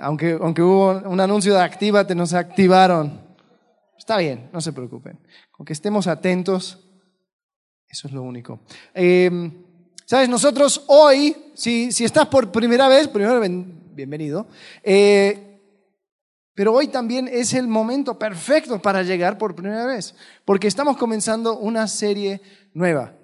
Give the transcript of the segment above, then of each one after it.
Aunque, aunque hubo un anuncio de actívate, no se activaron. Está bien, no se preocupen. Con que estemos atentos, eso es lo único. Eh, Sabes, nosotros hoy, si, si, estás por primera vez, primero bienvenido, eh, pero hoy también es el momento perfecto para llegar por primera vez, porque estamos comenzando una serie nueva,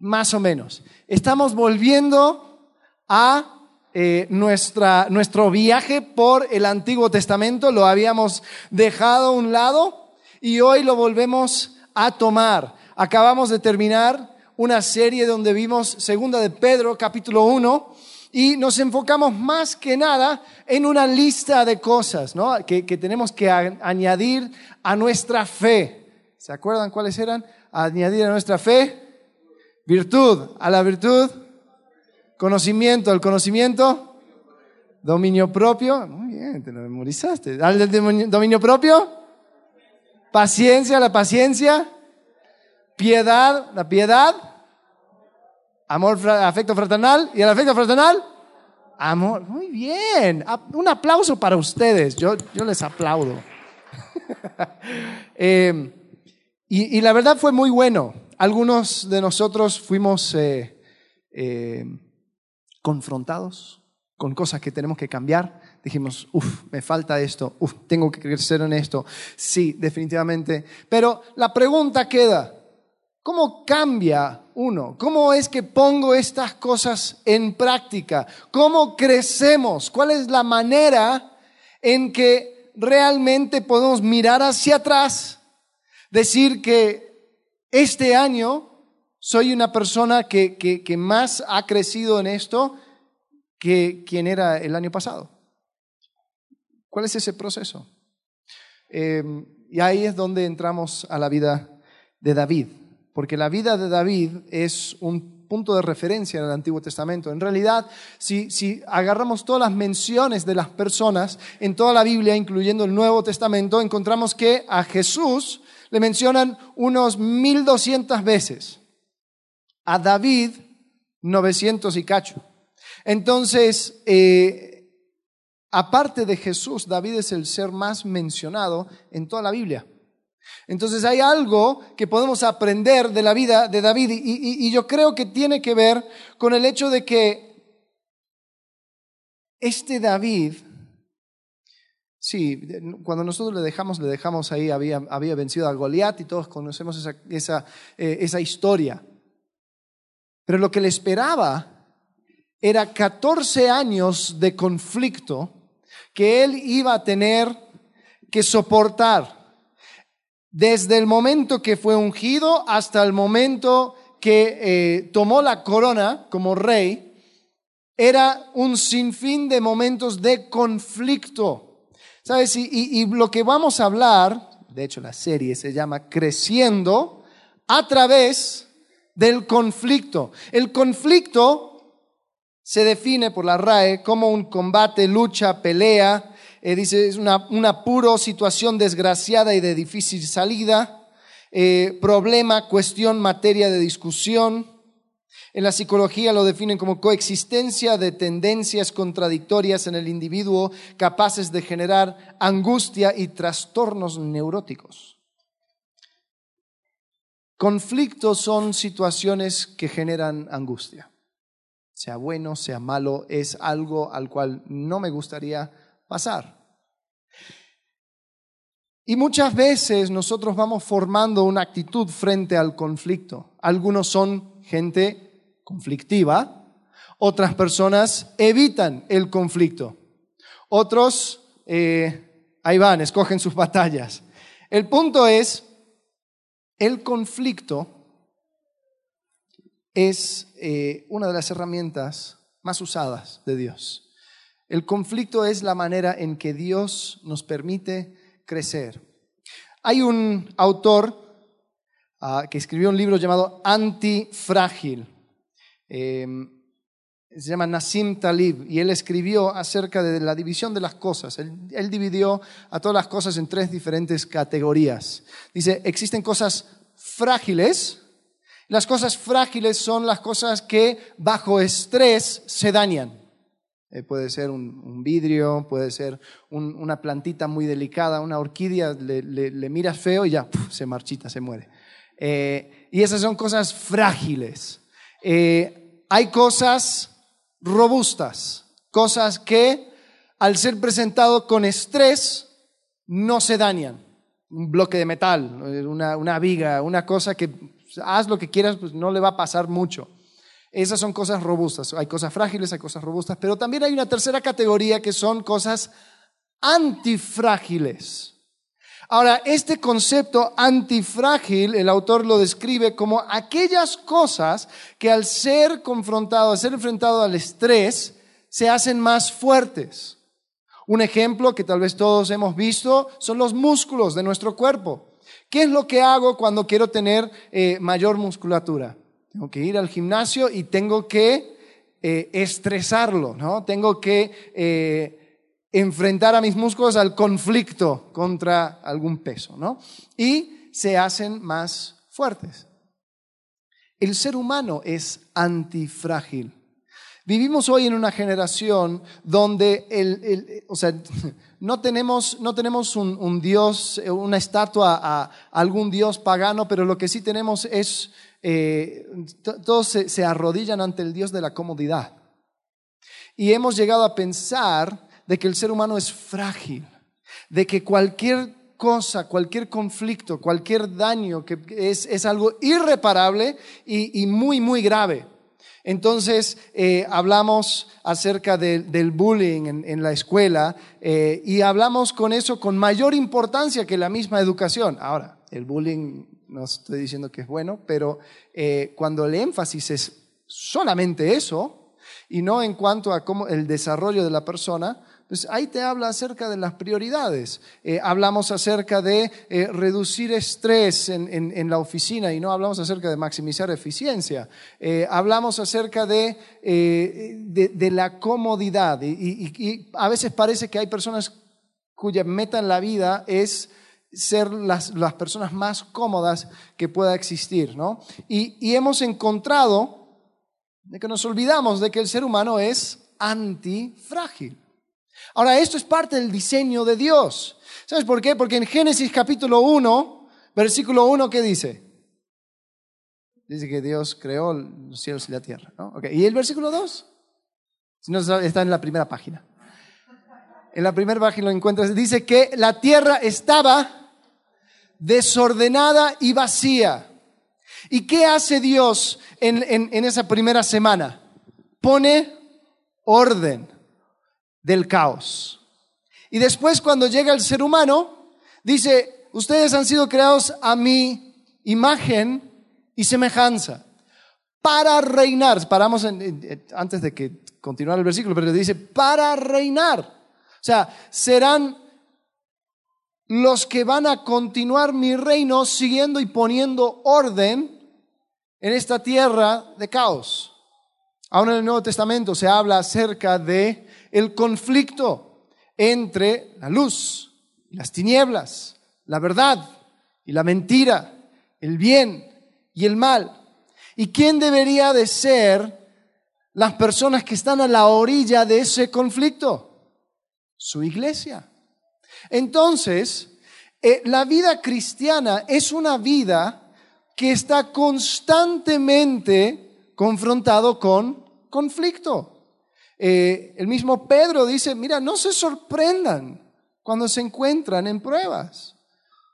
más o menos. Estamos volviendo a eh, nuestra, nuestro viaje por el Antiguo Testamento, lo habíamos dejado a un lado y hoy lo volvemos a tomar. Acabamos de terminar una serie donde vimos Segunda de Pedro, capítulo 1, y nos enfocamos más que nada en una lista de cosas ¿no? que, que tenemos que añadir a nuestra fe. ¿Se acuerdan cuáles eran? Añadir a nuestra fe virtud, a la virtud Conocimiento, el conocimiento, dominio propio, muy bien, te lo memorizaste. ¿Al dominio propio? Paciencia, la paciencia, piedad, la piedad, amor, afecto fraternal y el afecto fraternal, amor. Muy bien, un aplauso para ustedes, yo, yo les aplaudo. eh, y, y, la verdad fue muy bueno. Algunos de nosotros fuimos eh, eh, confrontados con cosas que tenemos que cambiar, dijimos, uff, me falta esto, uff, tengo que crecer en esto. Sí, definitivamente. Pero la pregunta queda, ¿cómo cambia uno? ¿Cómo es que pongo estas cosas en práctica? ¿Cómo crecemos? ¿Cuál es la manera en que realmente podemos mirar hacia atrás, decir que este año soy una persona que, que, más ha crecido en esto que quien era el año pasado. ¿Cuál es ese proceso? Em, y ahí es donde entramos a la vida de David, porque la vida de David es un punto de referencia en el Antiguo Testamento. En realidad, si, si agarramos todas las menciones de las personas en toda la Biblia, incluyendo el Nuevo Testamento, encontramos que a Jesús le mencionan unos 1200 veces a David 900 y cacho. Entonces, eh, aparte de Jesús, David es el ser más mencionado en toda la Biblia. Entonces hay algo que podemos aprender de la vida de David y, yo creo que tiene que ver con el hecho de que este David, Sí, cuando nosotros le dejamos, le dejamos ahí, había, había vencido a Goliat y todos conocemos esa, esa, eh, esa historia. Pero lo que le esperaba era 14 años de conflicto que él iba a tener que soportar. Desde el momento que fue ungido hasta el momento que eh, tomó la corona como rey, era un sinfín de momentos de conflicto. ¿Sabes? Y, y lo que vamos a hablar, de hecho la serie se llama Creciendo a través del conflicto. El conflicto se define por la RAE como un combate, lucha, pelea. Eh, dice, es una, una puro situación desgraciada y de difícil salida. Eh, problema, cuestión, materia de discusión. En la psicología lo definen como coexistencia de tendencias contradictorias en el individuo capaces de generar angustia y trastornos neuróticos. Conflictos son situaciones que generan angustia. Sea bueno, sea malo, es algo al cual no me gustaría pasar. Y muchas veces nosotros vamos formando una actitud frente al conflicto. Algunos son gente conflictiva, otras personas evitan el conflicto, otros eh, ahí van, escogen sus batallas. El punto es el conflicto es eh, una de las herramientas más usadas de Dios. El conflicto es la manera en que Dios nos permite crecer. Hay un autor ah, que escribió un libro llamado Antifrágil. Eh, se llama Nassim Talib, y él escribió acerca de la división de las cosas. Él, dividió a todas las cosas en tres diferentes categorías. Dice, existen cosas frágiles. Las cosas frágiles son las cosas que bajo estrés se dañan. Eh, puede ser un, vidrio, puede ser una plantita muy delicada, una orquídea, le, miras feo y ya se marchita, se muere. Eh, y esas son cosas frágiles. Eh, hay cosas robustas, cosas que al ser presentado con estrés no se dañan. Un bloque de metal, una, una viga, una cosa que haz lo que quieras, pues no le va a pasar mucho. Esas son cosas robustas. Hay cosas frágiles, hay cosas robustas, pero también hay una tercera categoría que son cosas antifrágiles. Ahora, este concepto antifrágil, el autor lo describe como aquellas cosas que al ser confrontado, al ser enfrentado al estrés, se hacen más fuertes. Un ejemplo que tal vez todos hemos visto son los músculos de nuestro cuerpo. ¿Qué es lo que hago cuando quiero tener eh, mayor musculatura? Tengo que ir al gimnasio y tengo que eh, estresarlo, ¿no? Tengo que eh, enfrentar a mis músculos al conflicto contra algún peso, ¿no? Y se hacen más fuertes. El ser humano es antifrágil. Vivimos hoy en una generación donde el, o sea, no tenemos, no tenemos un, dios, una estatua a, algún dios pagano, pero lo que sí tenemos es eh, todos se, arrodillan ante el Dios de la comodidad. Y hemos llegado a pensar de que el ser humano es frágil, de que cualquier cosa, cualquier conflicto, cualquier daño que es, algo irreparable y, muy, muy grave. Entonces, eh, hablamos acerca del bullying en, la escuela eh, y hablamos con eso con mayor importancia que la misma educación. Ahora, el bullying no estoy diciendo que es bueno, pero eh, cuando el énfasis es solamente eso y no en cuanto a cómo el desarrollo de la persona, ahí te habla acerca de las prioridades. Eh, hablamos acerca de eh, reducir estrés en, la oficina y no hablamos acerca de maximizar eficiencia. hablamos acerca de, la comodidad y a veces parece que hay personas cuya meta en la vida es ser las, las, personas más cómodas que pueda existir, ¿no? Y, y hemos encontrado de que nos olvidamos de que el ser humano es antifrágil. Ahora, esto es parte del diseño de Dios. ¿Sabes por qué? Porque en Génesis capítulo 1, versículo 1, ¿qué dice? Dice que Dios creó los cielos y la tierra. Okay. ¿Y el versículo 2? Si no, está en la primera página. En la primera página lo encuentras. Dice que la tierra estaba desordenada y vacía. ¿Y qué hace Dios en, esa primera semana? Pone orden del caos. Y después cuando llega el ser humano, dice, ustedes han sido creados a mi imagen y semejanza para reinar. Paramos antes de que continuara el versículo, pero dice, para reinar. O sea, serán los que van a continuar mi reino siguiendo y poniendo orden en esta tierra de caos. Ahora en el Nuevo Testamento se habla acerca de el conflicto entre la luz y las tinieblas, la verdad y la mentira, el bien y el mal. ¿Y quién debería de ser las personas que están a la orilla de ese conflicto? Su iglesia. Entonces, eh, la vida cristiana es una vida que está constantemente confrontado con conflicto. Eh, el mismo Pedro dice, mira, no se sorprendan cuando se encuentran en pruebas,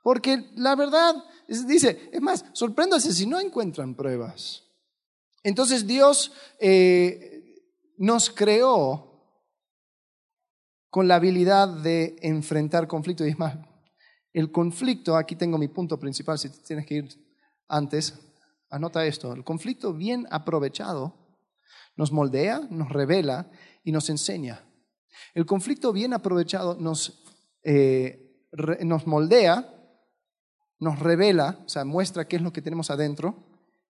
porque la verdad, dice, es más, sorpréndase si no encuentran pruebas. Entonces Dios eh, nos creó con la habilidad de enfrentar conflicto. Y es más, el conflicto, aquí tengo mi punto principal, si tienes que ir antes, anota esto, el conflicto bien aprovechado nos moldea, nos revela y nos enseña. El conflicto bien aprovechado nos, eh, nos moldea, nos revela, o sea, muestra qué es lo que tenemos adentro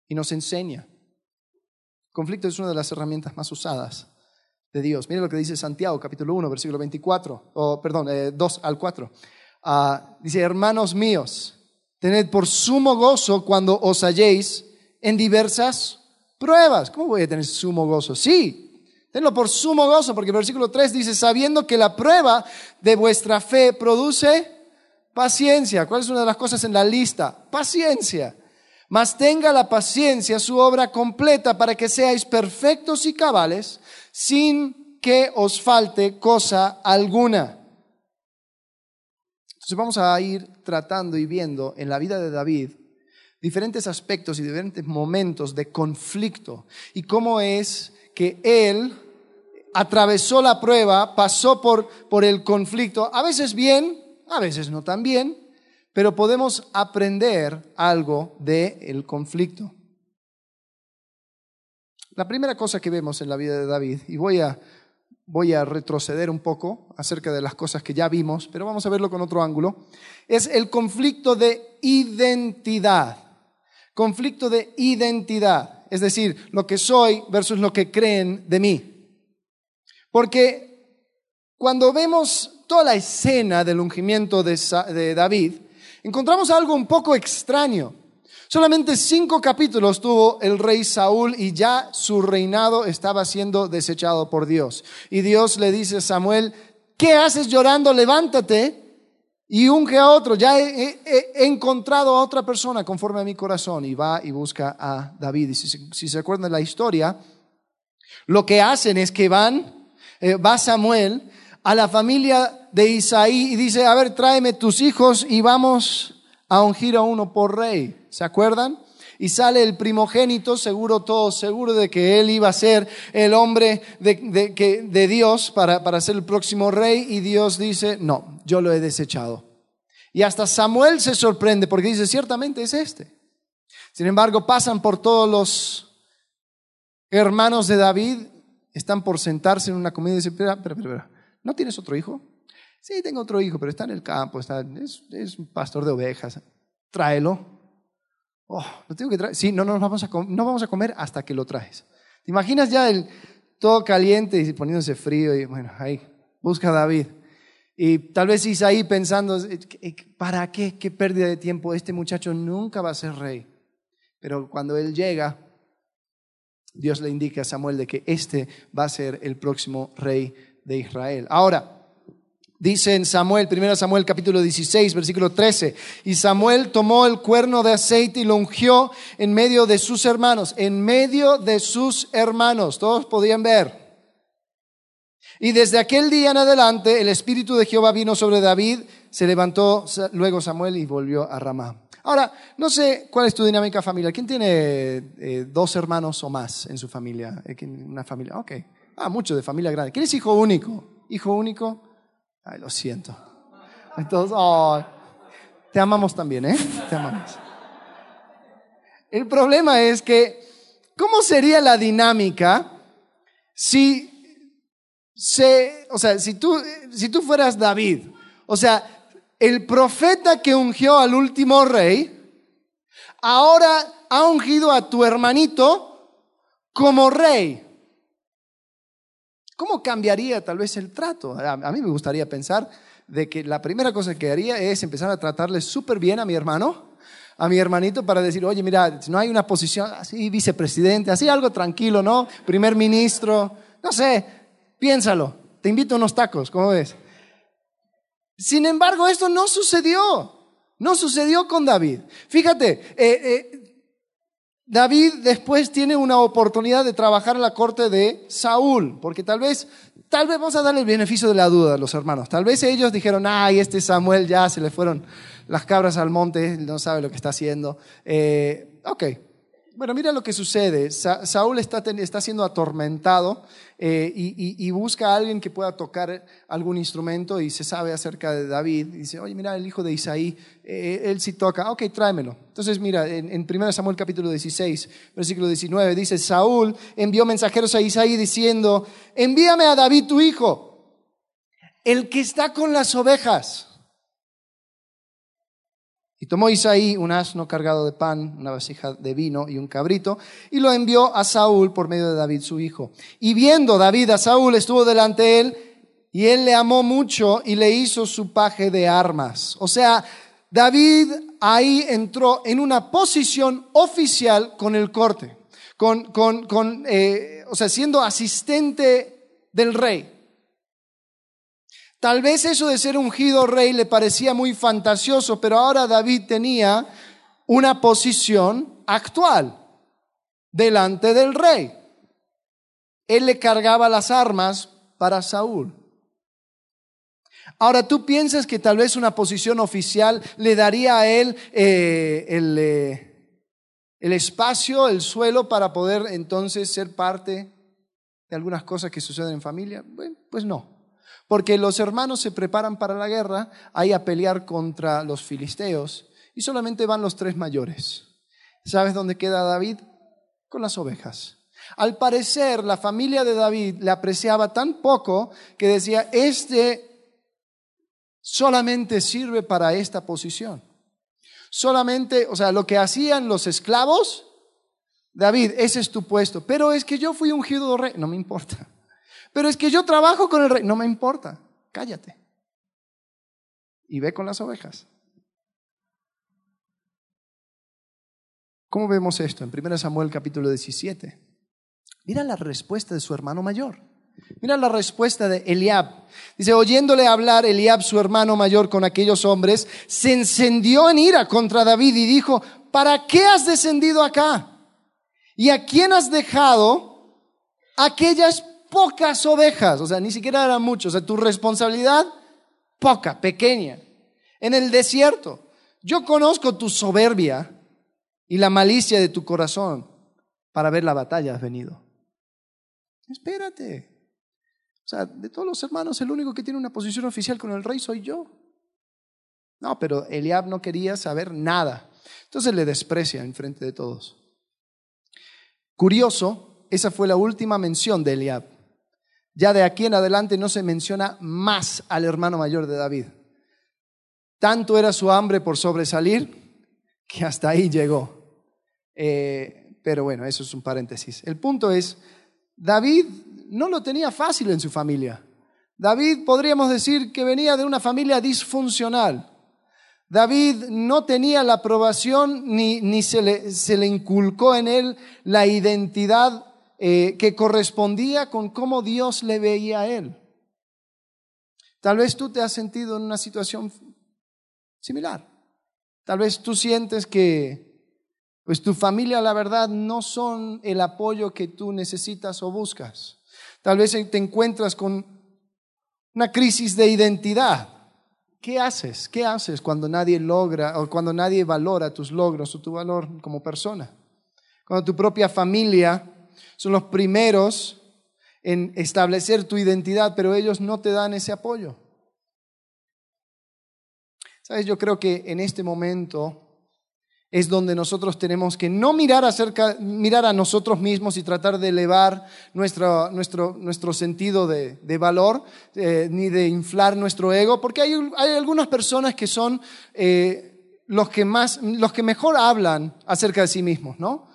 y nos enseña. El conflicto es una de las herramientas más usadas de Dios. Mira lo que dice Santiago, capítulo 1, versículo 24, o perdón, 2 eh, al 4. Ah, dice, hermanos míos, tened por sumo gozo cuando os halléis en diversas pruebas. ¿Cómo voy a tener sumo gozo? Sí, Tenlo por sumo gozo, porque el versículo 3 dice, sabiendo que la prueba de vuestra fe produce paciencia. ¿Cuál es una de las cosas en la lista? Paciencia. Mas tenga la paciencia su obra completa para que seáis perfectos y cabales sin que os falte cosa alguna. Entonces vamos a ir tratando y viendo en la vida de David diferentes aspectos y diferentes momentos de conflicto y cómo es que él atravesó la prueba, pasó por, por el conflicto, a veces bien, a veces no tan bien, pero podemos aprender algo del conflicto. La primera cosa que vemos en la vida de David, y voy a, voy a retroceder un poco acerca de las cosas que ya vimos, pero vamos a verlo con otro ángulo, es el conflicto de identidad. Conflicto de identidad, es decir, lo que soy versus lo que creen de mí. Porque cuando vemos toda la escena del ungimiento de, David, encontramos algo un poco extraño. Solamente cinco capítulos tuvo el rey Saúl y ya su reinado estaba siendo desechado por Dios. Y Dios le dice a Samuel, ¿qué haces llorando? Levántate y unge a otro. Ya he, encontrado a otra persona conforme a mi corazón y va y busca a David. Y si, se acuerdan de la historia, lo que hacen es que van, eh, va Samuel a la familia de Isaí y dice, a ver, tráeme tus hijos y vamos a ungir a uno por rey. ¿Se acuerdan? Y sale el primogénito, seguro todo, seguro de que él iba a ser el hombre de, de Dios para, para ser el próximo rey, y Dios dice, no, yo lo he desechado. Y hasta Samuel se sorprende porque dice, ciertamente es este. Sin embargo, pasan por todos los hermanos de David, están por sentarse en una comida y dicen, espera, espera, espera, ¿no tienes otro hijo? Sí, tengo otro hijo, pero está en el campo, está, es, es un pastor de ovejas. Tráelo. Oh, tengo que traer. Sí, no, no, vamos a no vamos a comer hasta que lo traes. ¿Te imaginas ya el todo caliente y poniéndose frío? Y bueno, ahí, busca a David. Y tal vez Isaí pensando, ¿para qué? ¿Qué pérdida de tiempo? Este muchacho nunca va a ser rey. Pero cuando él llega, Dios le indica a Samuel de que este va a ser el próximo rey de Israel. Ahora, Dice en Samuel, 1 Samuel capítulo 16, versículo 13, y Samuel tomó el cuerno de aceite y lo ungió en medio de sus hermanos, en medio de sus hermanos, todos podían ver. Y desde aquel día en adelante el Espíritu de Jehová vino sobre David, se levantó luego Samuel y volvió a Ramá. Ahora, no sé cuál es tu dinámica familiar. ¿Quién tiene eh, dos hermanos o más en su familia? Eh, una familia, ok. Ah, mucho de familia grande. ¿Quién es hijo único? ¿Hijo único? Ay, lo siento. Entonces, te amamos también, ¿eh? Te amamos. El problema es que, ¿cómo sería la dinámica si se, o sea, si tú, si tú fueras David, o sea, el profeta que ungió al último rey, ahora ha ungido a tu hermanito como rey. ¿Cómo cambiaría tal vez el trato? A, mí me gustaría pensar de que la primera cosa que haría es empezar a tratarle súper bien a mi hermano, a mi hermanito para decir, oye, mira, no hay una posición así, vicepresidente, así algo tranquilo, ¿no? Primer ministro, no sé, piénsalo, te invito a unos tacos, ¿cómo ves? Sin embargo, esto no sucedió, no sucedió con David. Fíjate, eh, eh, David después tiene una oportunidad de trabajar en la corte de Saúl, porque tal vez, tal vez vamos a darle el beneficio de la duda a los hermanos. Tal vez ellos dijeron, ay, este Samuel ya se le fueron las cabras al monte, no sabe lo que está haciendo. Eh, bueno, mira lo que sucede. Saúl está, está siendo atormentado eh, y, busca a alguien que pueda tocar algún instrumento y se sabe acerca de David. Y dice, oye, mira, el hijo de Isaí, eh, él sí toca. Ok, tráemelo. Entonces, mira, en, en 1 Samuel capítulo 16, versículo 19, dice, Saúl envió mensajeros a Isaí diciendo, envíame a David tu hijo, el que está con las ovejas. Y tomó Isaí un asno cargado de pan, una vasija de vino y un cabrito, y lo envió a Saúl por medio de David su hijo. Y viendo David a Saúl, estuvo delante de él, y él le amó mucho y le hizo su paje de armas. O sea, David ahí entró en una posición oficial con el corte, con, con, con eh, o sea, siendo asistente del rey. Tal vez eso de ser ungido rey le parecía muy fantasioso, pero ahora David tenía una posición actual delante del rey. Él le cargaba las armas para Saúl. Ahora, ¿tú piensas que tal vez una posición oficial le daría a él eh, el, eh, el espacio, el suelo para poder entonces ser parte de algunas cosas que suceden en familia? Bueno, pues no. Porque los hermanos se preparan para la guerra, ahí a pelear contra los filisteos, y solamente van los tres mayores. ¿Sabes dónde queda David? Con las ovejas. Al parecer, la familia de David le apreciaba tan poco que decía, este solamente sirve para esta posición. Solamente, o sea, lo que hacían los esclavos, David, ese es tu puesto. Pero es que yo fui ungido rey, no me importa. Pero es que yo trabajo con el rey. No me importa. Cállate. Y ve con las ovejas. ¿Cómo vemos esto? En 1 Samuel capítulo 17. Mira la respuesta de su hermano mayor. Mira la respuesta de Eliab. Dice, oyéndole hablar Eliab, su hermano mayor, con aquellos hombres, se encendió en ira contra David y dijo, ¿para qué has descendido acá? ¿Y a quién has dejado aquellas pocas ovejas, o sea, ni siquiera eran muchos, o sea, tu responsabilidad poca, pequeña, en el desierto. Yo conozco tu soberbia y la malicia de tu corazón para ver la batalla has venido. Espérate. O sea, de todos los hermanos, el único que tiene una posición oficial con el rey soy yo. No, pero Eliab no quería saber nada. Entonces le desprecia en frente de todos. Curioso, esa fue la última mención de Eliab. Ya de aquí en adelante no se menciona más al hermano mayor de David. Tanto era su hambre por sobresalir que hasta ahí llegó. Eh, pero bueno, eso es un paréntesis. El punto es, David no lo tenía fácil en su familia. David podríamos decir que venía de una familia disfuncional. David no tenía la aprobación ni, ni se, le, se le inculcó en él la identidad eh, que correspondía con cómo Dios le veía a él. Tal vez tú te has sentido en una situación similar. Tal vez tú sientes que pues tu familia la verdad no son el apoyo que tú necesitas o buscas. Tal vez te encuentras con una crisis de identidad. ¿Qué haces? ¿Qué haces cuando nadie logra o cuando nadie valora tus logros o tu valor como persona? Cuando tu propia familia son los primeros en establecer tu identidad, pero ellos no te dan ese apoyo. Sabes, yo creo que en este momento es donde nosotros tenemos que no mirar, acerca, mirar a nosotros mismos y tratar de elevar nuestro, nuestro, nuestro sentido de, de valor, eh, ni de inflar nuestro ego, porque hay, hay algunas personas que son eh, los, que más, los que mejor hablan acerca de sí mismos, ¿no?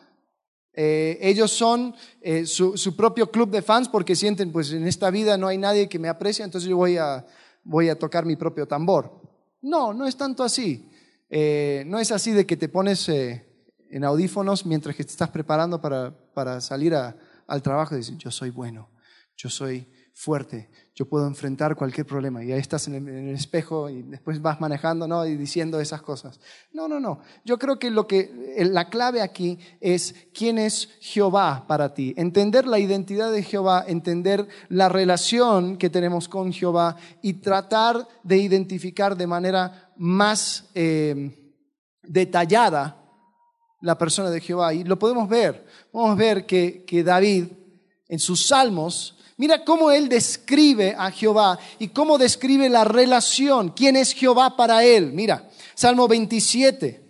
Eh, ellos son eh, su, propio club de fans porque sienten, pues en esta vida no hay nadie que me aprecie, entonces yo voy a, voy a tocar mi propio tambor. No, no es tanto así. Eh, no es así de que te pones en audífonos mientras que te estás preparando para, para salir al trabajo y dices, yo soy bueno, yo soy fuerte, yo puedo enfrentar cualquier problema. Y ahí estás en el, espejo y después vas manejando ¿no? y diciendo esas cosas. No, no, no. Yo creo que, lo que la clave aquí es quién es Jehová para ti. Entender la identidad de Jehová, entender la relación que tenemos con Jehová y tratar de identificar de manera más eh, detallada la persona de Jehová. Y lo podemos ver. Podemos ver que, que David en sus salmos Mira cómo él describe a Jehová y cómo describe la relación, quién es Jehová para él. Mira, Salmo 27.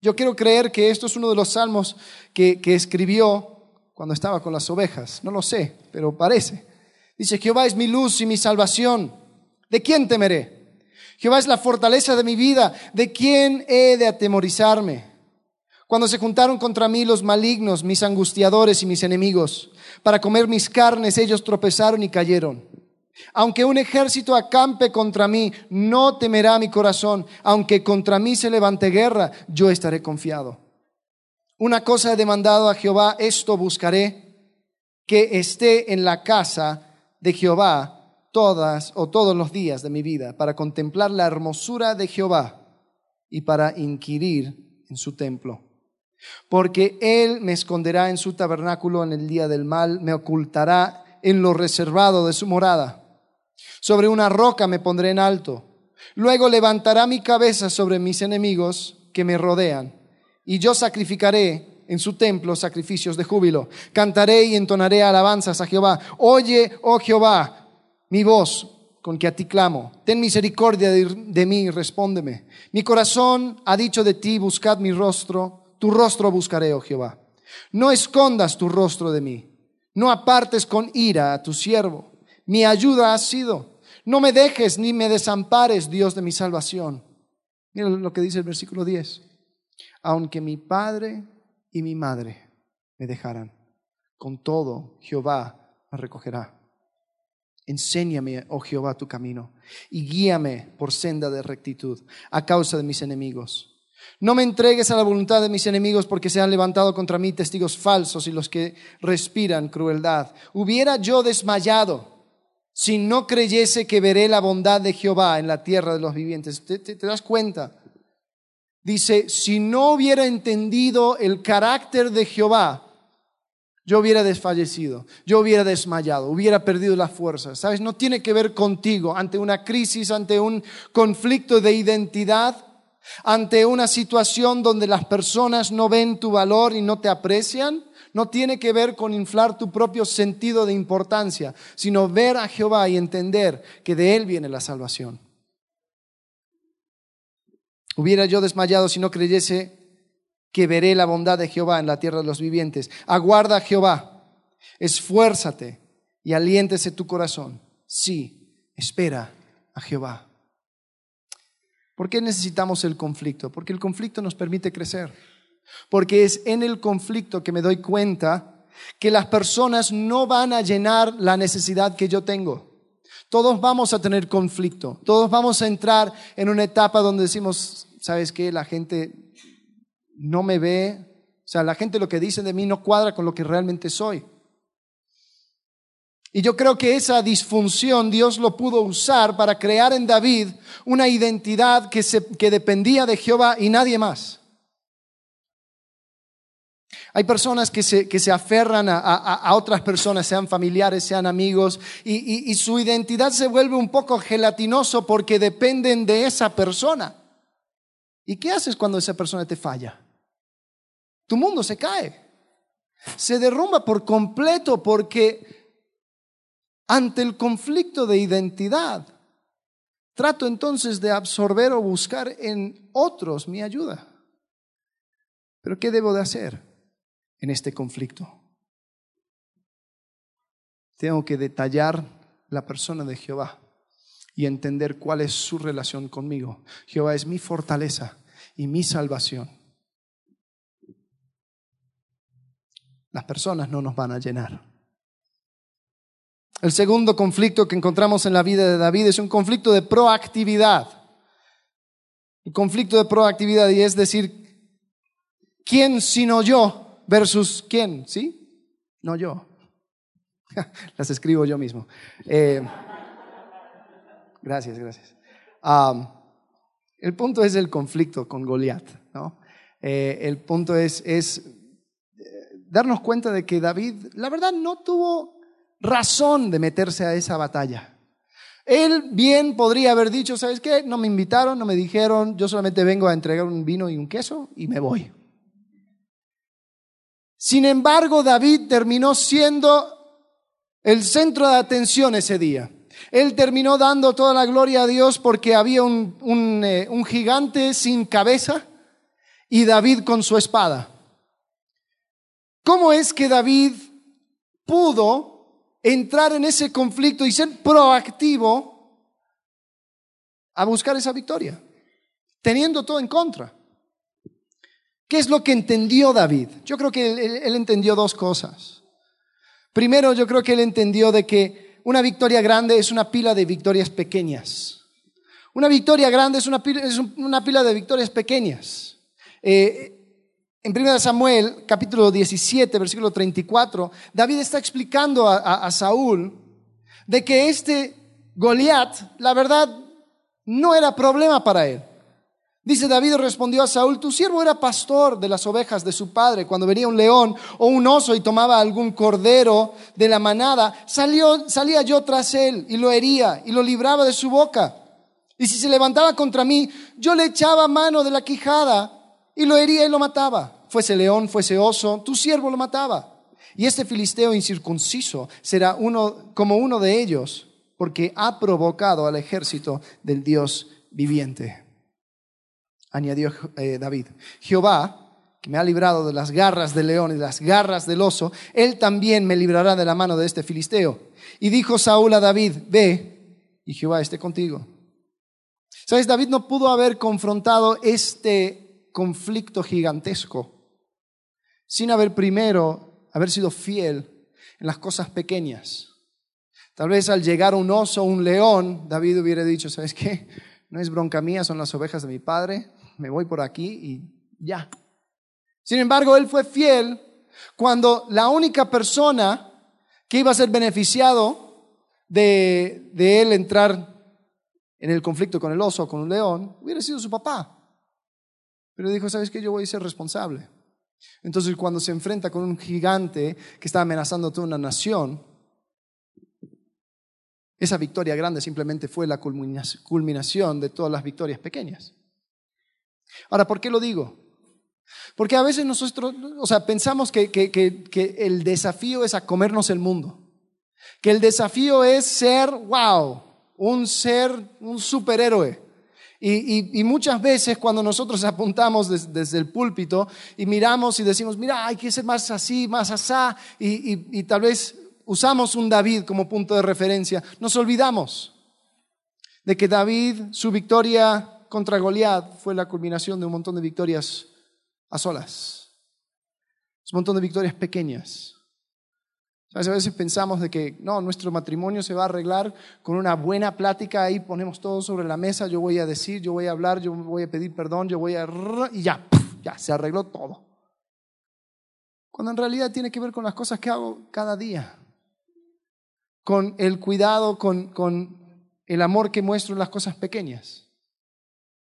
Yo quiero creer que esto es uno de los salmos que, que escribió cuando estaba con las ovejas. No lo sé, pero parece. Dice, Jehová es mi luz y mi salvación. ¿De quién temeré? Jehová es la fortaleza de mi vida. ¿De quién he de atemorizarme? Cuando se juntaron contra mí los malignos, mis angustiadores y mis enemigos, para comer mis carnes, ellos tropezaron y cayeron. Aunque un ejército acampe contra mí, no temerá mi corazón. Aunque contra mí se levante guerra, yo estaré confiado. Una cosa he demandado a Jehová, esto buscaré, que esté en la casa de Jehová todas o todos los días de mi vida, para contemplar la hermosura de Jehová y para inquirir en su templo. Porque Él me esconderá en su tabernáculo en el día del mal, me ocultará en lo reservado de su morada. Sobre una roca me pondré en alto. Luego levantará mi cabeza sobre mis enemigos que me rodean y yo sacrificaré en su templo sacrificios de júbilo. Cantaré y entonaré alabanzas a Jehová. Oye, oh Jehová, mi voz con que a ti clamo. Ten misericordia de, mí y respóndeme. Mi corazón ha dicho de ti, buscad mi rostro. Tu rostro buscaré, oh Jehová. No escondas tu rostro de mí. No apartes con ira a tu siervo. Mi ayuda ha sido. No me dejes ni me desampares, Dios de mi salvación. Mira lo que dice el versículo 10 aunque mi padre y mi madre me dejaran, con todo Jehová me recogerá. Enséñame, oh Jehová, tu camino y guíame por senda de rectitud a causa de mis enemigos. No me entregues a la voluntad de mis enemigos porque se han levantado contra mí testigos falsos y los que respiran crueldad. Hubiera yo desmayado si no creyese que veré la bondad de Jehová en la tierra de los vivientes. ¿Te, das cuenta? dice, si no hubiera entendido el carácter de Jehová, yo hubiera desfallecido, yo hubiera desmayado, hubiera perdido la fuerza. ¿Sabes? No tiene que ver contigo ante una crisis, ante un conflicto de identidad, ante una situación donde las personas no ven tu valor y no te aprecian. No tiene que ver con inflar tu propio sentido de importancia, sino ver a Jehová y entender que de Él viene la salvación. Hubiera yo desmayado si no creyese que veré la bondad de Jehová en la tierra de los vivientes. Aguarda a Jehová, esfuérzate y aliéntese tu corazón. Sí, espera a Jehová. ¿Por qué necesitamos el conflicto? Porque el conflicto nos permite crecer. Porque es en el conflicto que me doy cuenta que las personas no van a llenar la necesidad que yo tengo. Todos vamos a tener conflicto, todos vamos a entrar en una etapa donde decimos, ¿sabes qué? La gente no me ve, o sea, la gente lo que dice de mí no cuadra con lo que realmente soy. Y yo creo que esa disfunción Dios lo pudo usar para crear en David una identidad que, se, que dependía de Jehová y nadie más. Hay personas que se, que se aferran a, otras personas, sean familiares, sean amigos, y, y su identidad se vuelve un poco gelatinoso porque dependen de esa persona. ¿Y qué haces cuando esa persona te falla? Tu mundo se cae, se derrumba por completo porque ante el conflicto de identidad, trato entonces de absorber o buscar en otros mi ayuda. Pero ¿qué debo de hacer? en este conflicto. Tengo que detallar la persona de Jehová y entender cuál es su relación conmigo. Jehová es mi fortaleza y mi salvación. Las personas no nos van a llenar. El segundo conflicto que encontramos en la vida de David es un conflicto de proactividad. Un conflicto de proactividad y es decir, ¿quién sino yo versus quién, ¿sí? No yo. Las escribo yo mismo. Eh, gracias, gracias. el punto es el conflicto con Goliat, ¿no? Eh, el punto es, es eh, darnos cuenta de que David, la verdad, no tuvo razón de meterse a esa batalla. Él bien podría haber dicho, ¿sabes qué? No me invitaron, no me dijeron, yo solamente vengo a entregar un vino y un queso y me voy. Sin embargo, David terminó siendo el centro de atención ese día. Él terminó dando toda la gloria a Dios porque había un, eh, gigante sin cabeza y David con su espada. ¿Cómo es que David pudo entrar en ese conflicto y ser proactivo a buscar esa victoria, teniendo todo en contra? ¿Qué es lo que entendió David? Yo creo que él, entendió dos cosas. Primero, yo creo que él entendió de que una victoria grande es una pila de victorias pequeñas. Una victoria grande es una pila, de victorias pequeñas. Eh, En 1 Samuel, capítulo 17, versículo 34, David está explicando a, Saúl de que este Goliat, la verdad, no era problema para él. Dice David respondió a Saúl, tu siervo era pastor de las ovejas de su padre. Cuando venía un león o un oso y tomaba algún cordero de la manada, salía yo tras él y lo hería y lo libraba de su boca. Y si se levantaba contra mí, yo le echaba mano de la quijada y lo hería y lo mataba. Fuese león, fuese oso, tu siervo lo mataba. Y este filisteo incircunciso será uno como uno de ellos, porque ha provocado al ejército del Dios viviente añadió eh, David. Jehová, que me ha librado de las garras del león y de las garras del oso, él también me librará de la mano de este filisteo. Y dijo Saúl a David, ve, y Jehová esté contigo. ¿Sabes? David no pudo haber confrontado este conflicto gigantesco sin haber primero haber sido fiel en las cosas pequeñas. Tal vez al llegar un oso un león, David hubiera dicho, ¿sabes qué? No es bronca mía, son las ovejas de mi padre, me voy por aquí y ya. Sin embargo, él fue fiel cuando la única persona que iba a ser beneficiado de, de él entrar en el conflicto con el oso o con un león hubiera sido su papá. Pero dijo, ¿sabes qué? Yo voy a ser responsable. Entonces, cuando se enfrenta con un gigante que está amenazando a toda una nación, esa victoria grande simplemente fue la culminación de todas las victorias pequeñas. Ahora, ¿por qué lo digo? Porque a veces nosotros, o sea, pensamos que, el desafío es a comernos el mundo. Que el desafío es ser, wow, un ser, un superhéroe. Y, muchas veces cuando nosotros apuntamos desde el púlpito y miramos y decimos, mira, hay que ser más así, más asá, y, y tal vez usamos un David como punto de referencia, nos olvidamos de que David, su victoria contra Goliat fue la culminación de un montón de victorias a solas. Un montón de victorias pequeñas. A veces pensamos de que no, nuestro matrimonio se va a arreglar con una buena plática, ahí ponemos todo sobre la mesa, yo voy a decir, yo voy a hablar, yo voy a pedir perdón, yo voy a... y ya, ya, se arregló todo. Cuando en realidad tiene que ver con las cosas que hago cada día, con el cuidado, con, con el amor que muestro en las cosas pequeñas.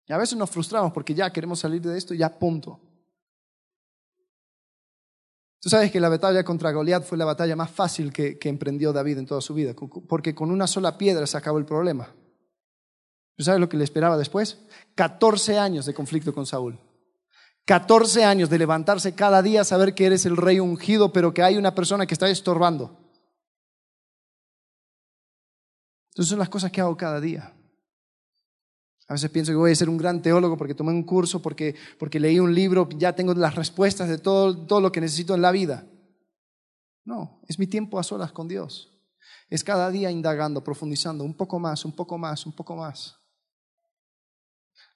Y a veces nos frustramos porque ya queremos salir de esto ya punto. Tú sabes que la batalla contra Goliat fue la batalla más fácil que, emprendió David en toda su vida, porque con una sola piedra se acabó el problema. ¿Tú sabes lo que le esperaba después? 14 años de conflicto con Saúl. 14 años de levantarse cada día, saber que eres el rey ungido, pero que hay una persona que está estorbando. Entonces son las cosas que hago cada día. A veces pienso que voy a ser un gran teólogo porque tomé un curso, porque, porque leí un libro, ya tengo las respuestas de todo, todo lo que necesito en la vida. No, es mi tiempo a solas con Dios. Es cada día indagando, profundizando, un poco más, un poco más, un poco más.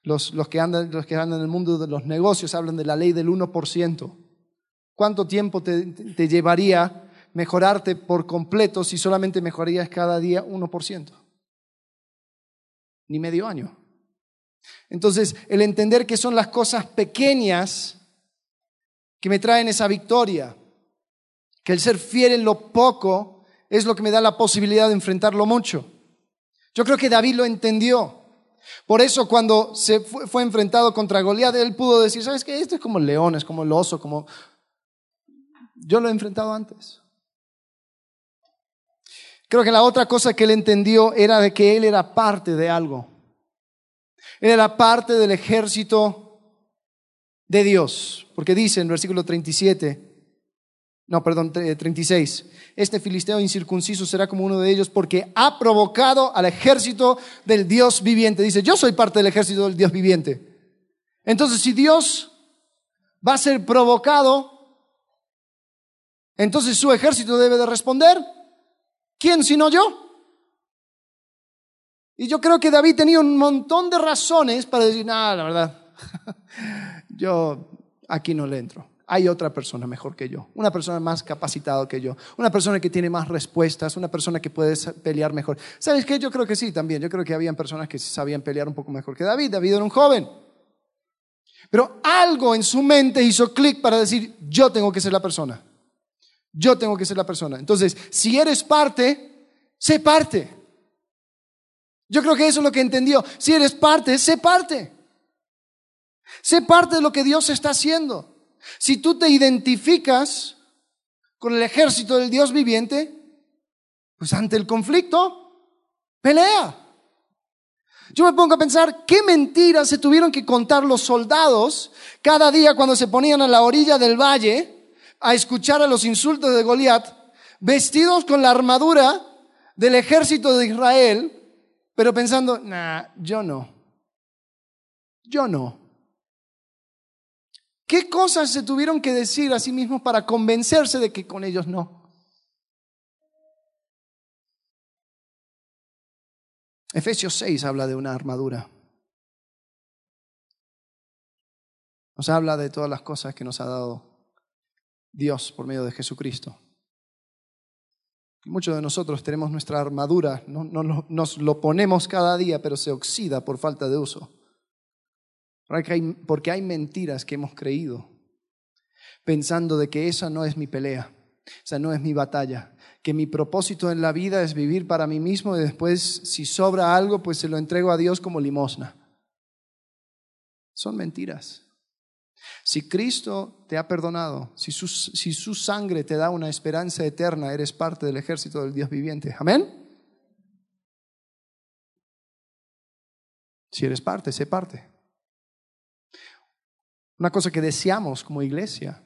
Los, los, que, andan, los que andan en el mundo de los negocios hablan de la ley del 1%. ¿Cuánto tiempo te, te llevaría mejorarte por completo si solamente mejorarías cada día 1%? Ni medio año. Entonces, el entender que son las cosas pequeñas que me traen esa victoria, que el ser fiel en lo poco es lo que me da la posibilidad de enfrentarlo mucho. Yo creo que David lo entendió. Por eso cuando se fue, enfrentado contra Goliat, él pudo decir, ¿sabes qué? Esto es como el león, es como el oso, como... Yo lo he enfrentado antes. Creo que la otra cosa que él entendió era de que él era parte de algo era parte del ejército de Dios, porque dice en versículo 37, no, perdón, 36, este filisteo incircunciso será como uno de ellos porque ha provocado al ejército del Dios viviente. Dice, yo soy parte del ejército del Dios viviente. Entonces, si Dios va a ser provocado, entonces su ejército debe de responder. ¿Quién sino yo? Y yo creo que David tenía un montón de razones para decir, nada, la verdad, yo aquí no le entro. Hay otra persona mejor que yo, una persona más capacitada que yo, una persona que tiene más respuestas, una persona que puede pelear mejor. ¿Sabes qué? Yo creo que sí también. Yo creo que habían personas que sabían pelear un poco mejor que David. David era un joven. Pero algo en su mente hizo clic para decir, yo tengo que ser la persona. Yo tengo que ser la persona. Entonces, si eres parte, sé parte. Yo creo que eso es lo que entendió. Si eres parte, sé parte. Sé parte de lo que Dios está haciendo. Si tú te identificas con el ejército del Dios viviente, pues ante el conflicto, pelea. Yo me pongo a pensar qué mentiras se tuvieron que contar los soldados cada día cuando se ponían a la orilla del valle a escuchar a los insultos de Goliat, vestidos con la armadura del ejército de Israel, pero pensando, nah, yo no. Yo no. ¿Qué cosas se tuvieron que decir a sí mismos para convencerse de que con ellos no? Efesios 6 habla de una armadura. Nos habla de todas las cosas que nos ha dado Dios por medio de Jesucristo. Muchos de nosotros tenemos nuestra armadura, no, nos lo ponemos cada día, pero se oxida por falta de uso porque hay mentiras que hemos creído, pensando de que esa no es mi pelea, esa no es mi batalla, que mi propósito en la vida es vivir para mí mismo y después si sobra algo, pues se lo entrego a Dios como limosna. Son mentiras. Si Cristo te ha perdonado, si su, si su sangre te da una esperanza eterna, eres parte del ejército del Dios viviente. Amén. Si eres parte, sé parte. Una cosa que deseamos como iglesia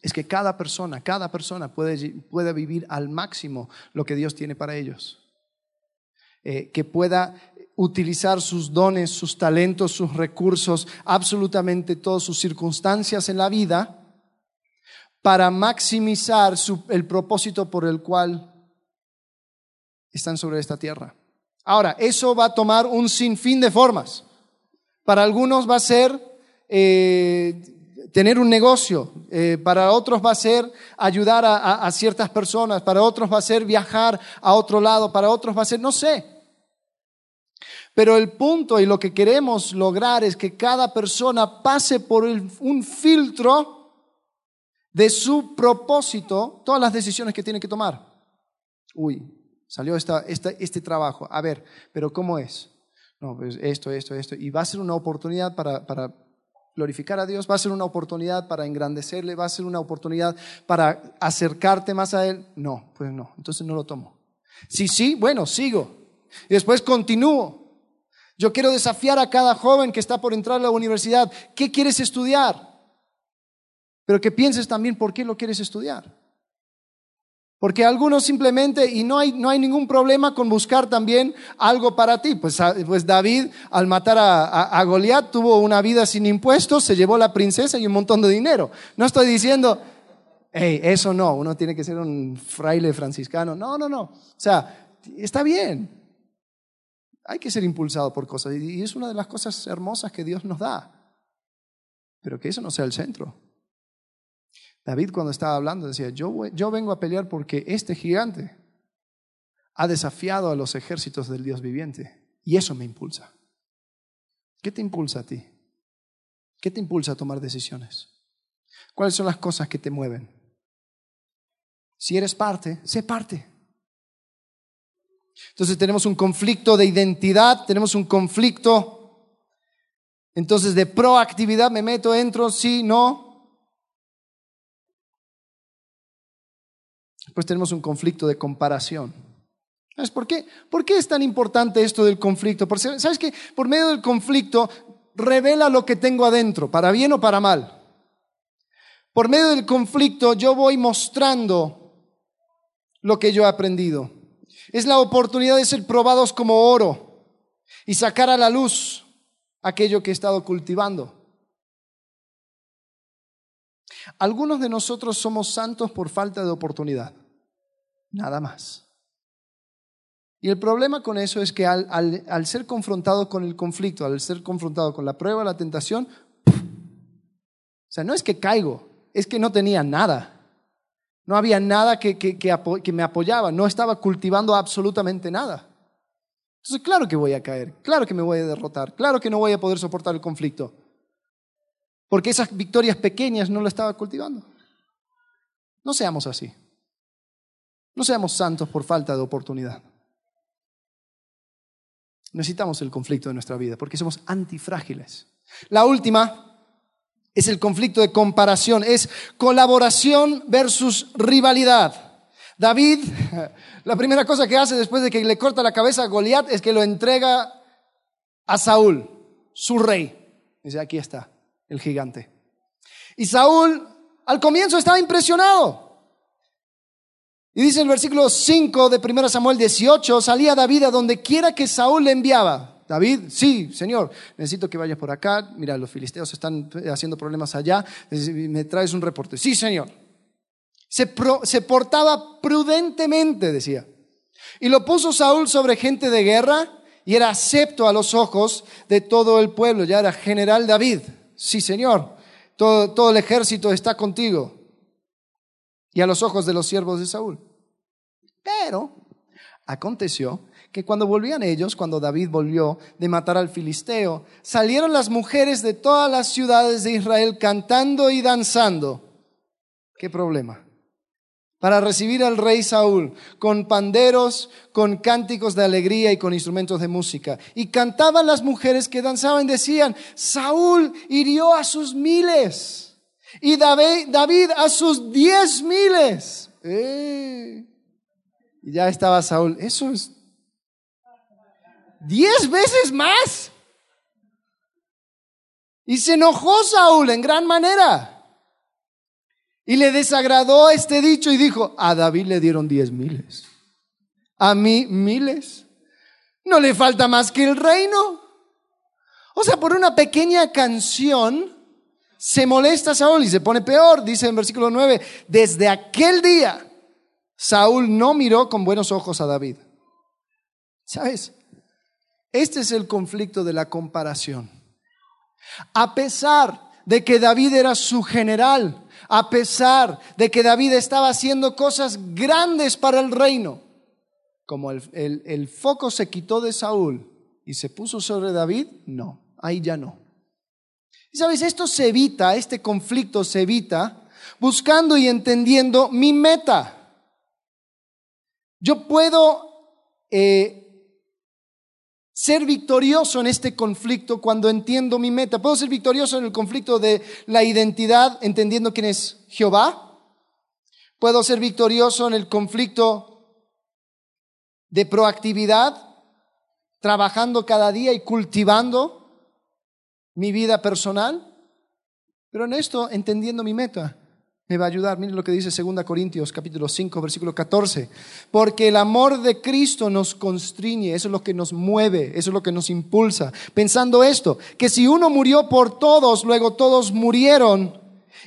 es que cada persona, cada persona pueda vivir al máximo lo que Dios tiene para ellos. Eh, que pueda utilizar sus dones, sus talentos, sus recursos, absolutamente todas sus circunstancias en la vida para maximizar el propósito por el cual están sobre esta tierra. Ahora, eso va a tomar un sinfín de formas. Para algunos va a ser eh, tener un negocio, eh, para otros va a ser ayudar a, ciertas personas, para otros va a ser viajar a otro lado, para otros va a ser, no sé. Pero el punto y lo que queremos lograr es que cada persona pase por un filtro de su propósito, todas las decisiones que tiene que tomar. Uy, salió esta, este trabajo. A ver, pero ¿cómo es? No, pues esto, esto, esto. Y va a ser una oportunidad para, para glorificar a Dios, va a ser una oportunidad para engrandecerle, va a ser una oportunidad para acercarte más a Él. No, pues no, entonces no lo tomo. Sí, sí, bueno, sigo. Y después continúo. Yo quiero desafiar a cada joven que está por entrar a la universidad. ¿Qué quieres estudiar? Pero que pienses también por qué lo quieres estudiar. Porque algunos simplemente, y no hay, no hay ningún problema con buscar también algo para ti. Pues, ah, pues David, al matar a, a, Goliat, tuvo una vida sin impuestos, se llevó la princesa y un montón de dinero. No estoy diciendo, hey, eso no, uno tiene que ser un fraile franciscano. No, no, no. O sea, está bien. Hay que ser impulsado por cosas. Y es una de las cosas hermosas que Dios nos da. Pero que eso no sea el centro. David cuando estaba hablando decía, yo, yo vengo a pelear porque este gigante ha desafiado a los ejércitos del Dios viviente y eso me impulsa. ¿Qué te impulsa a ti? ¿Qué te impulsa a tomar decisiones? ¿Cuáles son las cosas que te mueven? Si eres parte, sé parte. Entonces tenemos un conflicto de identidad, tenemos un conflicto entonces de proactividad, me meto, entro, sí, no, Después tenemos un conflicto de comparación. ¿Sabes por qué? ¿Por qué es tan importante esto del conflicto? Porque, ¿Sabes que Por medio del conflicto revela lo que tengo adentro, para bien o para mal. Por medio del conflicto yo voy mostrando lo que yo he aprendido. Es la oportunidad de ser probados como oro y sacar a la luz aquello que he estado cultivando. Algunos de nosotros somos santos por falta de oportunidad, nada más. Y el problema con eso es que al, ser confrontado con el conflicto, al ser confrontado con la prueba, la tentación, o sea, no es que caigo, es que no tenía nada. No había nada que, me apoyaba, no estaba cultivando absolutamente nada. Entonces, claro que voy a caer, claro que me voy a derrotar, claro que no voy a poder soportar el conflicto. porque esas victorias pequeñas no lo estaba cultivando. No seamos así. No seamos santos por falta de oportunidad. Necesitamos el conflicto de nuestra vida porque somos antifrágiles. La última es el conflicto de comparación, es colaboración versus rivalidad. David, la primera cosa que hace después de que le corta la cabeza a Goliat es que lo entrega a Saúl, su rey. Dice, aquí está el gigante. Y Saúl al comienzo estaba impresionado. Y dice el versículo 5 de 1 Samuel 18, salía David a donde quiera que Saúl le enviaba. David, sí, Señor, necesito que vayas por acá. Mira, los filisteos están haciendo problemas allá. Me traes un reporte. Sí, Señor. Se, portaba prudentemente, decía. Y lo puso Saúl sobre gente de guerra y era acepto a los ojos de todo el pueblo. Ya era general David. Sí, Señor. Todo el ejército está contigo y a los ojos de los siervos de Saúl. Pero aconteció que cuando volvían ellos, cuando David volvió de matar al filisteo, salieron las mujeres de todas las ciudades de Israel cantando y danzando. ¿Qué problema? Para recibir al rey Saúl con panderos, con cánticos de alegría y con instrumentos de música. Y cantaban las mujeres que danzaban y decían, Saúl hirió a sus miles y David a sus diez miles. Eh. Y ya estaba Saúl. Eso es diez veces más. Y se enojó Saúl en gran manera. Y le desagradó este dicho y dijo, a David le dieron diez miles. A mí miles. No le falta más que el reino. O sea, por una pequeña canción, se molesta Saúl y se pone peor, dice en versículo 9, desde aquel día Saúl no miró con buenos ojos a David. ¿Sabes? Este es el conflicto de la comparación. A pesar de que David era su general, a pesar de que David estaba haciendo cosas grandes para el reino, como el, el foco se quitó de Saúl y se puso sobre David, no, ahí ya no. Y sabes, esto se evita, este conflicto se evita buscando y entendiendo mi meta. Yo puedo eh, ser victorioso en este conflicto cuando entiendo mi meta. Puedo ser victorioso en el conflicto de la identidad entendiendo quién es Jehová. Puedo ser victorioso en el conflicto de proactividad, trabajando cada día y cultivando mi vida personal, pero en esto entendiendo mi meta me va a ayudar. Miren lo que dice 2 Corintios capítulo 5 versículo 14. Porque el amor de Cristo nos constriñe, eso es lo que nos mueve, eso es lo que nos impulsa. Pensando esto, que si uno murió por todos, luego todos murieron.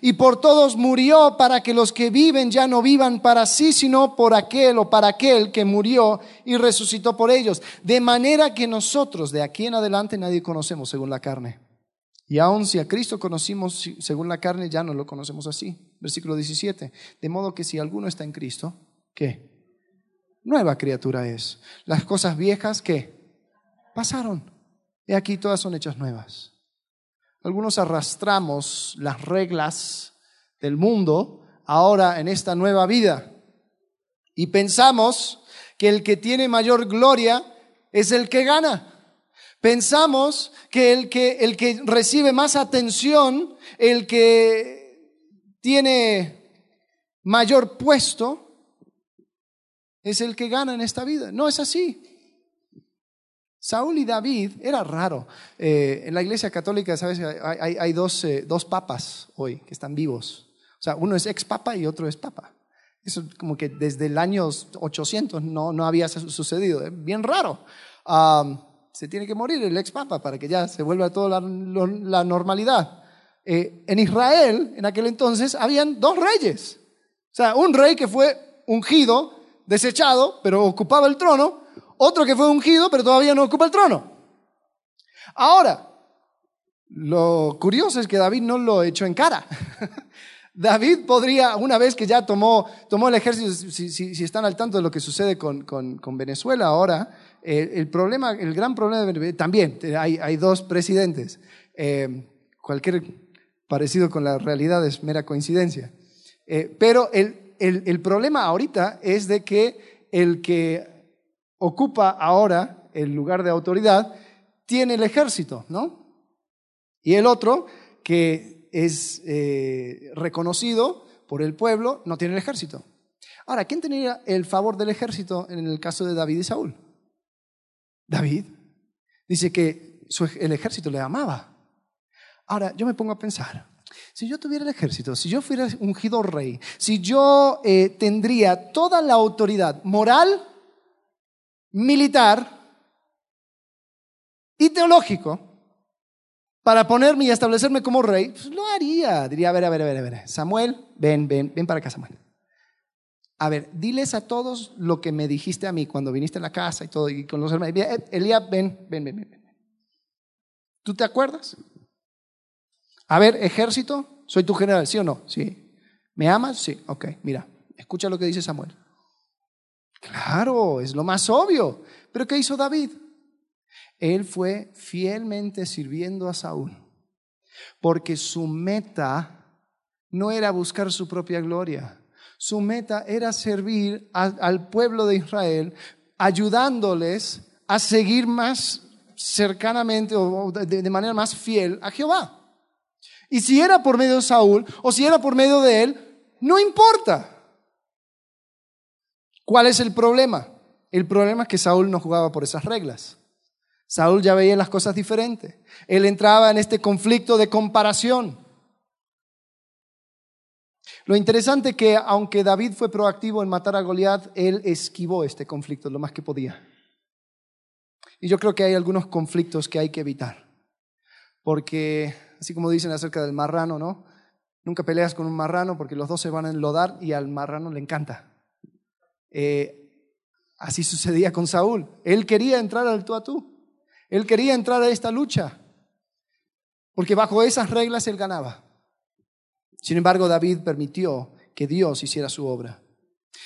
Y por todos murió para que los que viven ya no vivan para sí, sino por aquel o para aquel que murió y resucitó por ellos. De manera que nosotros de aquí en adelante nadie conocemos según la carne. Y aun si a Cristo conocimos según la carne, ya no lo conocemos así. Versículo 17. De modo que si alguno está en Cristo, ¿qué? Nueva criatura es. Las cosas viejas, ¿qué? Pasaron. Y aquí todas son hechas nuevas. Algunos arrastramos las reglas del mundo ahora en esta nueva vida. Y pensamos que el que tiene mayor gloria es el que gana. Pensamos que el que, el que recibe más atención, el que tiene mayor puesto, es el que gana en esta vida. No es así. Saúl y David era raro. Eh, en la iglesia católica, ¿sabes? Hay, hay dos, eh, dos, papas hoy que están vivos. O sea, uno es ex papa y otro es papa. Eso como que desde el año 800 no, no había sucedido. Bien raro se tiene que morir el ex papa para que ya se vuelva toda la, normalidad. Eh, en Israel, en aquel entonces, habían dos reyes. O sea, un rey que fue ungido, desechado, pero ocupaba el trono, otro que fue ungido, pero todavía no ocupa el trono. Ahora, lo curioso es que David no lo echó en cara. David podría, una vez que ya tomó, tomó el ejército, si, están al tanto de lo que sucede con, con Venezuela ahora, eh, el problema, el gran problema también hay, hay dos presidentes. Eh, cualquier parecido con la realidad es mera coincidencia. Eh, pero el, el problema ahorita es de que el que ocupa ahora el lugar de autoridad tiene el ejército, ¿no? Y el otro, que es eh, reconocido por el pueblo, no tiene el ejército. Ahora, ¿quién tenía el favor del ejército en el caso de David y Saúl? David. Dice que el ejército le amaba. Ahora, yo me pongo a pensar, si yo tuviera el ejército, si yo fuera ungido rey, si yo eh, tendría toda la autoridad moral, militar y teológico, para ponerme y establecerme como rey, pues lo haría. Diría, a ver, a ver, a ver, a ver. Samuel, ven, ven, ven para acá, Samuel. A ver, diles a todos lo que me dijiste a mí cuando viniste a la casa y todo, y con los hermanos. Elías, ven, ven, ven, ven. ¿Tú te acuerdas? A ver, ejército, soy tu general, ¿sí o no? Sí. ¿Me amas? Sí. Ok, mira, escucha lo que dice Samuel. Claro, es lo más obvio. Pero ¿qué hizo David? Él fue fielmente sirviendo a Saúl, porque su meta no era buscar su propia gloria, su meta era servir al pueblo de Israel, ayudándoles a seguir más cercanamente o de, manera más fiel a Jehová. Y si era por medio de Saúl o si era por medio de él, no importa. ¿Cuál es el problema? El problema es que Saúl no jugaba por esas reglas. Saúl ya veía las cosas diferentes. Él entraba en este conflicto de comparación. Lo interesante es que aunque David fue proactivo en matar a Goliat, él esquivó este conflicto lo más que podía. Y yo creo que hay algunos conflictos que hay que evitar. Porque, así como dicen acerca del marrano, ¿no? Nunca peleas con un marrano porque los dos se van a enlodar y al marrano le encanta. Eh, así sucedía con Saúl. Él quería entrar al tú a tú. Él quería entrar a esta lucha, porque bajo esas reglas él ganaba. Sin embargo, David permitió que Dios hiciera su obra.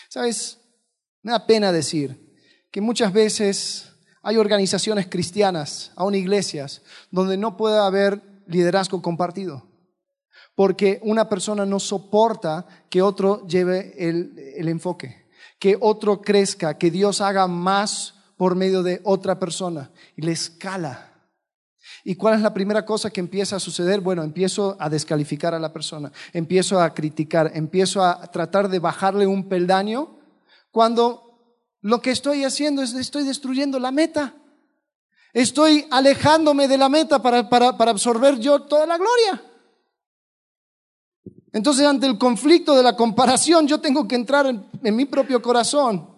¿Sabes? Me da pena decir que muchas veces hay organizaciones cristianas, aún iglesias, donde no puede haber liderazgo compartido. Porque una persona no soporta que otro lleve el, el enfoque, que otro crezca, que Dios haga más por medio de otra persona y le escala. ¿Y cuál es la primera cosa que empieza a suceder? Bueno, empiezo a descalificar a la persona, empiezo a criticar, empiezo a tratar de bajarle un peldaño cuando lo que estoy haciendo es estoy destruyendo la meta. Estoy alejándome de la meta para, para absorber yo toda la gloria. Entonces, ante el conflicto de la comparación, yo tengo que entrar en mi propio corazón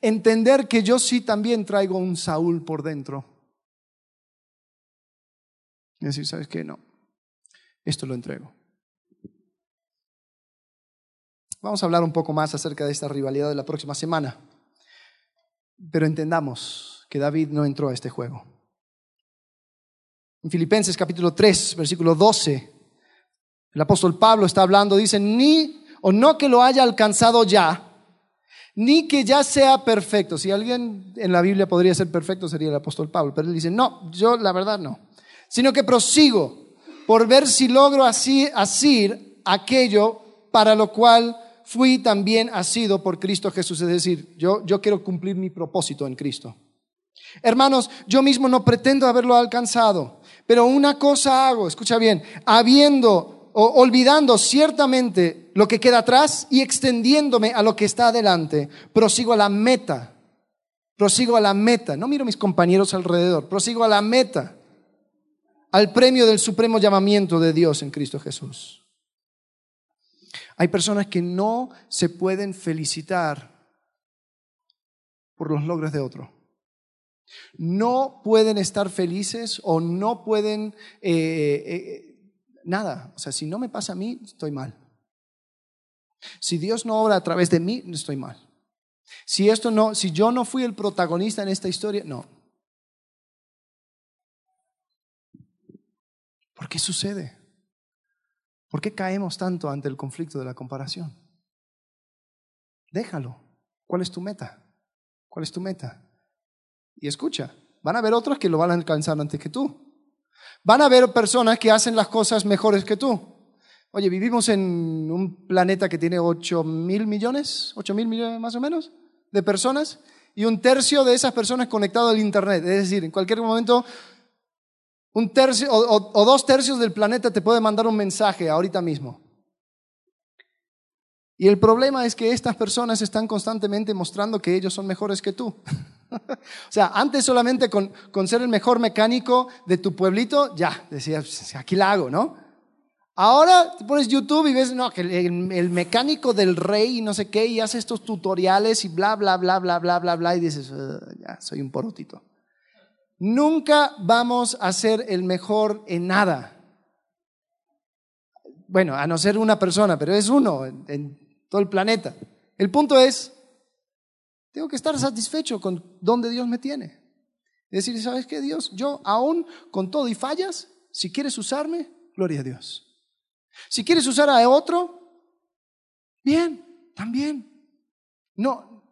Entender que yo sí también traigo un Saúl por dentro. Y decir, ¿sabes qué? No, esto lo entrego. Vamos a hablar un poco más acerca de esta rivalidad de la próxima semana. Pero entendamos que David no entró a este juego. En Filipenses capítulo 3, versículo 12, el apóstol Pablo está hablando, dice, ni o no que lo haya alcanzado ya, ni que ya sea perfecto. Si alguien en la Biblia podría ser perfecto sería el apóstol Pablo, pero él dice, no, yo la verdad no, sino que prosigo por ver si logro así, asir aquello para lo cual fui también asido por Cristo Jesús. Es decir, yo, yo quiero cumplir mi propósito en Cristo. Hermanos, yo mismo no pretendo haberlo alcanzado, pero una cosa hago, escucha bien, habiendo olvidando ciertamente lo que queda atrás y extendiéndome a lo que está adelante, prosigo a la meta, prosigo a la meta, no miro a mis compañeros alrededor, prosigo a la meta, al premio del supremo llamamiento de Dios en Cristo Jesús. Hay personas que no se pueden felicitar por los logros de otro. No pueden estar felices o no pueden eh, eh, nada. O sea, si no me pasa a mí, estoy mal. Si Dios no obra a través de mí, estoy mal. Si esto no, si yo no fui el protagonista en esta historia, no. ¿Por qué sucede? ¿Por qué caemos tanto ante el conflicto de la comparación? Déjalo. ¿Cuál es tu meta? ¿Cuál es tu meta? Y escucha, van a haber otros que lo van a alcanzar antes que tú. Van a haber personas que hacen las cosas mejores que tú. Oye, vivimos en un planeta que tiene 8 mil millones, 8 mil millones más o menos, de personas, y un tercio de esas personas conectado al Internet. Es decir, en cualquier momento, un tercio o, o dos tercios del planeta te puede mandar un mensaje ahorita mismo. Y el problema es que estas personas están constantemente mostrando que ellos son mejores que tú. o sea, antes solamente con, con, ser el mejor mecánico de tu pueblito, ya, decías, aquí la hago, ¿no? Ahora te pones YouTube y ves, no, que el, mecánico del rey no sé qué, y hace estos tutoriales y bla, bla, bla, bla, bla, bla, bla, y dices, ya, soy un porotito. Nunca vamos a ser el mejor en nada. Bueno, a no ser una persona, pero es uno en todo el planeta. El punto es, tengo que estar satisfecho con donde Dios me tiene. Es decir, ¿sabes qué, Dios? Yo aún con todo y fallas, si quieres usarme, gloria a Dios. Si quieres usar a otro, bien, también. No,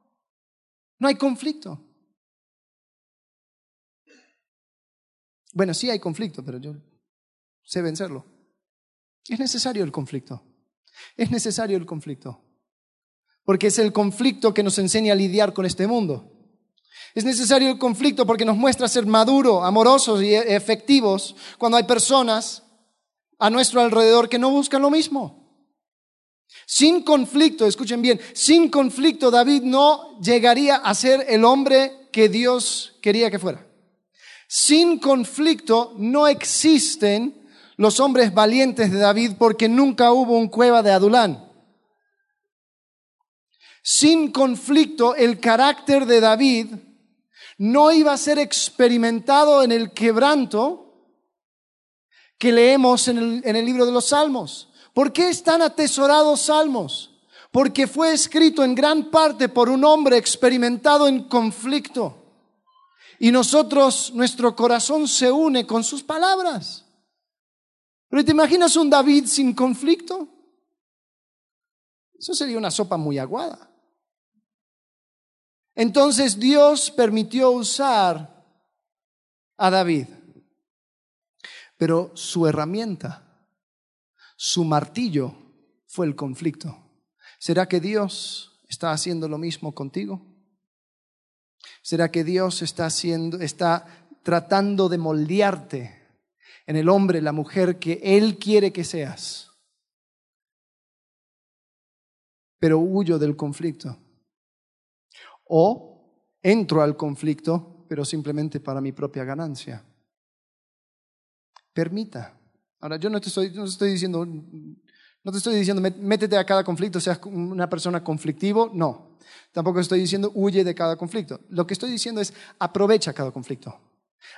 no hay conflicto. Bueno, sí hay conflicto, pero yo sé vencerlo. Es necesario el conflicto. Es necesario el conflicto. Porque es el conflicto que nos enseña a lidiar con este mundo. Es necesario el conflicto porque nos muestra ser maduros, amorosos y efectivos cuando hay personas a nuestro alrededor que no buscan lo mismo. Sin conflicto, escuchen bien, sin conflicto David no llegaría a ser el hombre que Dios quería que fuera. Sin conflicto no existen los hombres valientes de David porque nunca hubo un cueva de Adulán. Sin conflicto el carácter de David no iba a ser experimentado en el quebranto que leemos en el, libro de los Salmos. ¿Por qué están atesorados Salmos? Porque fue escrito en gran parte por un hombre experimentado en conflicto. Y nosotros, nuestro corazón se une con sus palabras. Pero ¿te imaginas un David sin conflicto? Eso sería una sopa muy aguada. Entonces Dios permitió usar a David. Pero su herramienta, su martillo fue el conflicto. ¿Será que Dios está haciendo lo mismo contigo? ¿Será que Dios está haciendo está tratando de moldearte en el hombre, la mujer que él quiere que seas? Pero huyo del conflicto. O entro al conflicto, pero simplemente para mi propia ganancia. Permita. Ahora, yo no te estoy, no te estoy diciendo, no te estoy diciendo, métete a cada conflicto, seas una persona conflictivo, no. Tampoco estoy diciendo, huye de cada conflicto. Lo que estoy diciendo es, aprovecha cada conflicto.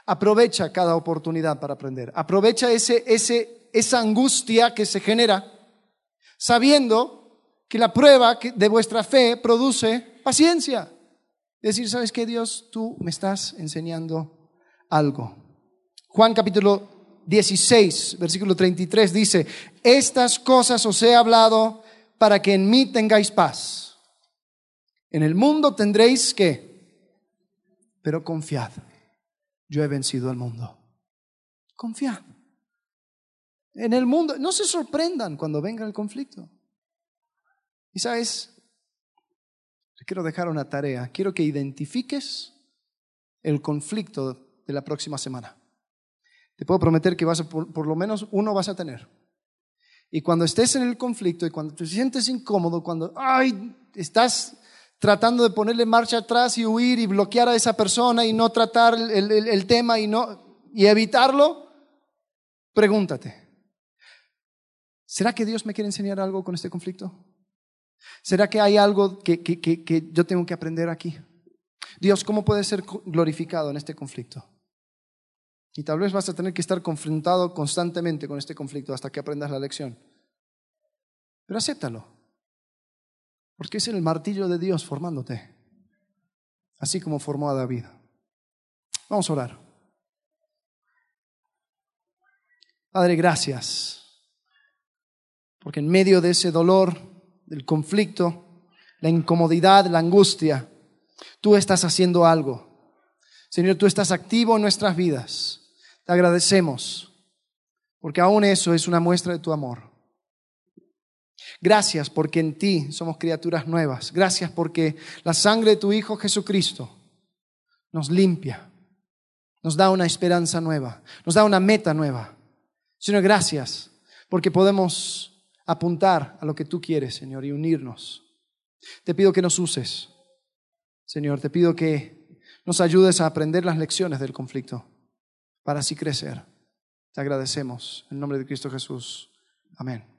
Aprovecha cada oportunidad para aprender. Aprovecha ese, ese, esa angustia que se genera sabiendo que la prueba de vuestra fe produce paciencia. Decir, ¿sabes qué, Dios? Tú me estás enseñando algo. Juan capítulo 16, versículo 33 dice, estas cosas os he hablado para que en mí tengáis paz. En el mundo tendréis que, pero confiad, yo he vencido al mundo. Confiad. En el mundo, no se sorprendan cuando venga el conflicto. Y sabes, quiero dejar una tarea. Quiero que identifiques el conflicto de la próxima semana. Te puedo prometer que vas a, por, lo menos uno vas a tener. Y cuando estés en el conflicto y cuando te sientes incómodo, cuando ay, estás tratando de ponerle marcha atrás y huir y bloquear a esa persona y no tratar el, el, tema y, no, y evitarlo, pregúntate, ¿será que Dios me quiere enseñar algo con este conflicto? ¿Será que hay algo que, que, que, yo tengo que aprender aquí? Dios, ¿cómo puede ser glorificado en este conflicto? Y tal vez vas a tener que estar confrontado constantemente con este conflicto hasta que aprendas la lección. Pero acéptalo. Porque es el martillo de Dios formándote. Así como formó a David. Vamos a orar. Padre, gracias. Porque en medio de ese dolor, del conflicto, la incomodidad, la angustia, tú estás haciendo algo. Señor, tú estás activo en nuestras vidas. Te agradecemos porque aún eso es una muestra de tu amor. Gracias porque en ti somos criaturas nuevas. Gracias porque la sangre de tu Hijo Jesucristo nos limpia, nos da una esperanza nueva, nos da una meta nueva. Señor, gracias porque podemos apuntar a lo que tú quieres, Señor, y unirnos. Te pido que nos uses, Señor, te pido que nos ayudes a aprender las lecciones del conflicto para así crecer. Te agradecemos. En nombre de Cristo Jesús. Amén.